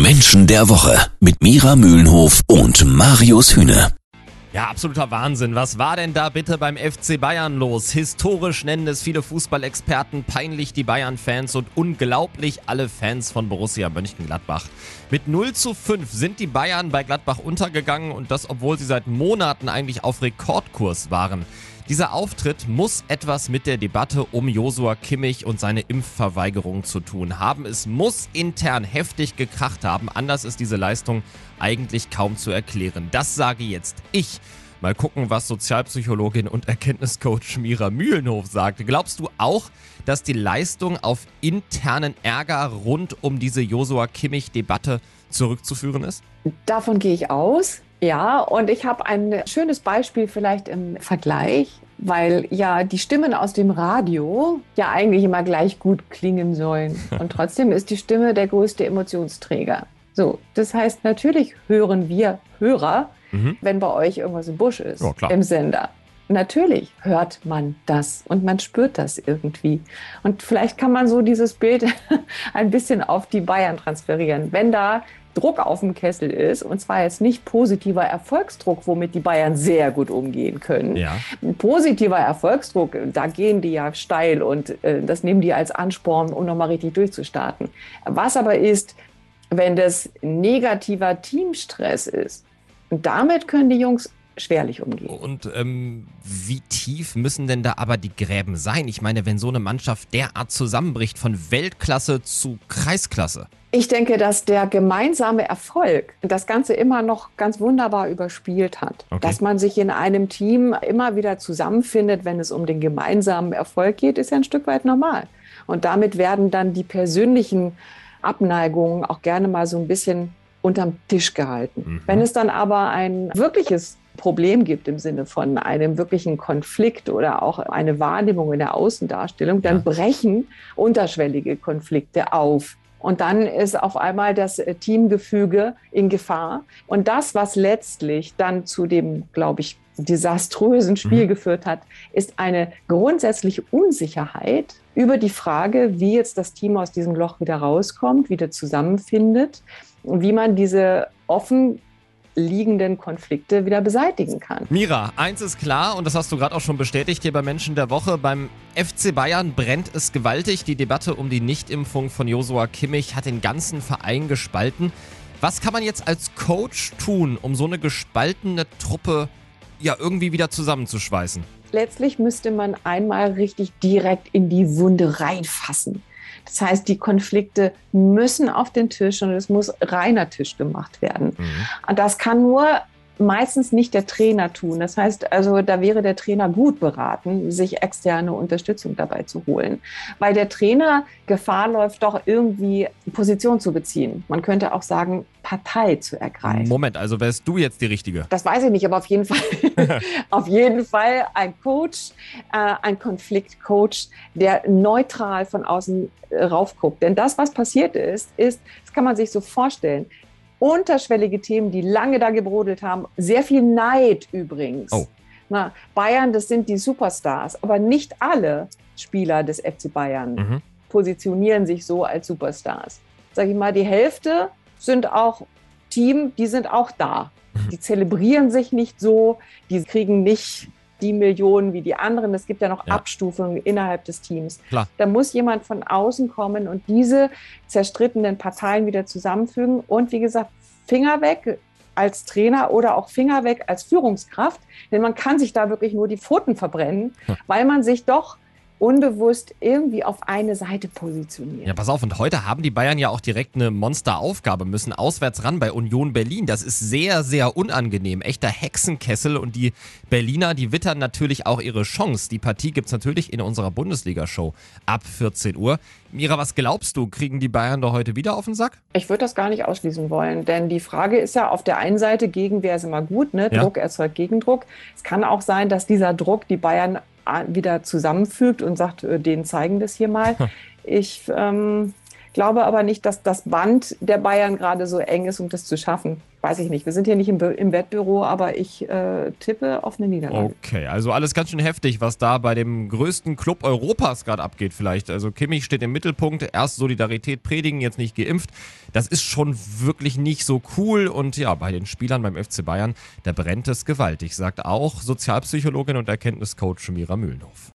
Menschen der Woche mit Mira Mühlenhof und Marius Hühne. Ja, absoluter Wahnsinn. Was war denn da bitte beim FC Bayern los? Historisch nennen es viele Fußballexperten, peinlich die Bayern-Fans und unglaublich alle Fans von Borussia Mönchengladbach. Mit 0 zu 5 sind die Bayern bei Gladbach untergegangen und das, obwohl sie seit Monaten eigentlich auf Rekordkurs waren. Dieser Auftritt muss etwas mit der Debatte um Josua Kimmich und seine Impfverweigerung zu tun haben. Es muss intern heftig gekracht haben. Anders ist diese Leistung eigentlich kaum zu erklären. Das sage jetzt ich. Mal gucken, was Sozialpsychologin und Erkenntniscoach Mira Mühlenhof sagt. Glaubst du auch, dass die Leistung auf internen Ärger rund um diese Josua Kimmich-Debatte zurückzuführen ist? Davon gehe ich aus. Ja, und ich habe ein schönes Beispiel vielleicht im Vergleich, weil ja die Stimmen aus dem Radio ja eigentlich immer gleich gut klingen sollen. Und trotzdem ist die Stimme der größte Emotionsträger. So, das heißt, natürlich hören wir Hörer, mhm. wenn bei euch irgendwas im Busch ist, ja, im Sender. Natürlich hört man das und man spürt das irgendwie. Und vielleicht kann man so dieses Bild ein bisschen auf die Bayern transferieren. Wenn da Druck auf dem Kessel ist, und zwar jetzt nicht positiver Erfolgsdruck, womit die Bayern sehr gut umgehen können. Ja. Positiver Erfolgsdruck, da gehen die ja steil und äh, das nehmen die als Ansporn, um nochmal richtig durchzustarten. Was aber ist, wenn das negativer Teamstress ist, und damit können die Jungs schwerlich umgehen. Und ähm, wie tief müssen denn da aber die Gräben sein? Ich meine, wenn so eine Mannschaft derart zusammenbricht, von Weltklasse zu Kreisklasse. Ich denke, dass der gemeinsame Erfolg das Ganze immer noch ganz wunderbar überspielt hat. Okay. Dass man sich in einem Team immer wieder zusammenfindet, wenn es um den gemeinsamen Erfolg geht, ist ja ein Stück weit normal. Und damit werden dann die persönlichen Abneigungen auch gerne mal so ein bisschen unterm Tisch gehalten. Mhm. Wenn es dann aber ein wirkliches Problem gibt im Sinne von einem wirklichen Konflikt oder auch eine Wahrnehmung in der Außendarstellung, dann brechen unterschwellige Konflikte auf. Und dann ist auf einmal das äh, Teamgefüge in Gefahr. Und das, was letztlich dann zu dem, glaube ich, desaströsen Spiel mhm. geführt hat, ist eine grundsätzliche Unsicherheit über die Frage, wie jetzt das Team aus diesem Loch wieder rauskommt, wieder zusammenfindet und wie man diese offen liegenden Konflikte wieder beseitigen kann. Mira, eins ist klar und das hast du gerade auch schon bestätigt hier bei Menschen der Woche. Beim FC Bayern brennt es gewaltig. Die Debatte um die Nichtimpfung von Josua Kimmich hat den ganzen Verein gespalten. Was kann man jetzt als Coach tun, um so eine gespaltene Truppe ja irgendwie wieder zusammenzuschweißen? Letztlich müsste man einmal richtig direkt in die Wunde reinfassen. Das heißt, die Konflikte müssen auf den Tisch und es muss reiner Tisch gemacht werden. Mhm. Und das kann nur meistens nicht der Trainer tun. Das heißt also, da wäre der Trainer gut beraten, sich externe Unterstützung dabei zu holen, weil der Trainer Gefahr läuft, doch irgendwie Position zu beziehen. Man könnte auch sagen, Partei zu ergreifen. Moment, also wärst du jetzt die Richtige? Das weiß ich nicht, aber auf jeden Fall, auf jeden Fall ein Coach, äh, ein Konfliktcoach, der neutral von außen äh, raufguckt. Denn das, was passiert ist, ist, das kann man sich so vorstellen, unterschwellige Themen, die lange da gebrodelt haben. Sehr viel Neid übrigens. Oh. Na, Bayern, das sind die Superstars, aber nicht alle Spieler des FC Bayern mhm. Positionieren sich so als Superstars. Sag ich mal, die Hälfte sind auch Team, die sind auch da. Mhm. Die zelebrieren sich nicht so, die kriegen nicht die Millionen wie die anderen. Es gibt ja noch ja. Abstufungen innerhalb des Teams. Klar. Da muss jemand von außen kommen und diese zerstrittenen Parteien wieder zusammenfügen. Und wie gesagt, Finger weg als Trainer oder auch Finger weg als Führungskraft. Denn man kann sich da wirklich nur die Pfoten verbrennen, hm. weil man sich doch unbewusst irgendwie auf eine Seite positioniert. Ja, pass auf, und heute haben die Bayern ja auch direkt eine Monsteraufgabe, müssen auswärts ran bei Union Berlin. Das ist sehr, sehr unangenehm. Echter Hexenkessel und die Berliner, die wittern natürlich auch ihre Chance. Die Partie gibt es natürlich in unserer Bundesliga-Show ab 14 Uhr. Mira, was glaubst du, kriegen die Bayern da heute wieder auf den Sack? Ich würde das gar nicht ausschließen wollen, denn die Frage ist ja auf der einen Seite, Gegenwehr ist immer gut, ne? Druck ja. erzeugt Gegendruck. Es kann auch sein, dass dieser Druck die Bayern wieder zusammenfügt und sagt, äh, denen zeigen das hier mal. Ich ähm, glaube aber nicht, dass das Band der Bayern gerade so eng ist, um das zu schaffen. Weiß ich nicht. Wir sind hier nicht im, im Wettbüro, aber ich äh, tippe auf eine Niederlage. Okay, also alles ganz schön heftig, was da bei dem größten Club Europas gerade abgeht vielleicht. Also Kimmich steht im Mittelpunkt, erst Solidarität predigen, jetzt nicht geimpft. Das ist schon wirklich nicht so cool und ja, bei den Spielern beim FC Bayern, da brennt es gewaltig, sagt auch Sozialpsychologin und Erkenntniscoach Mira Mühlenhof.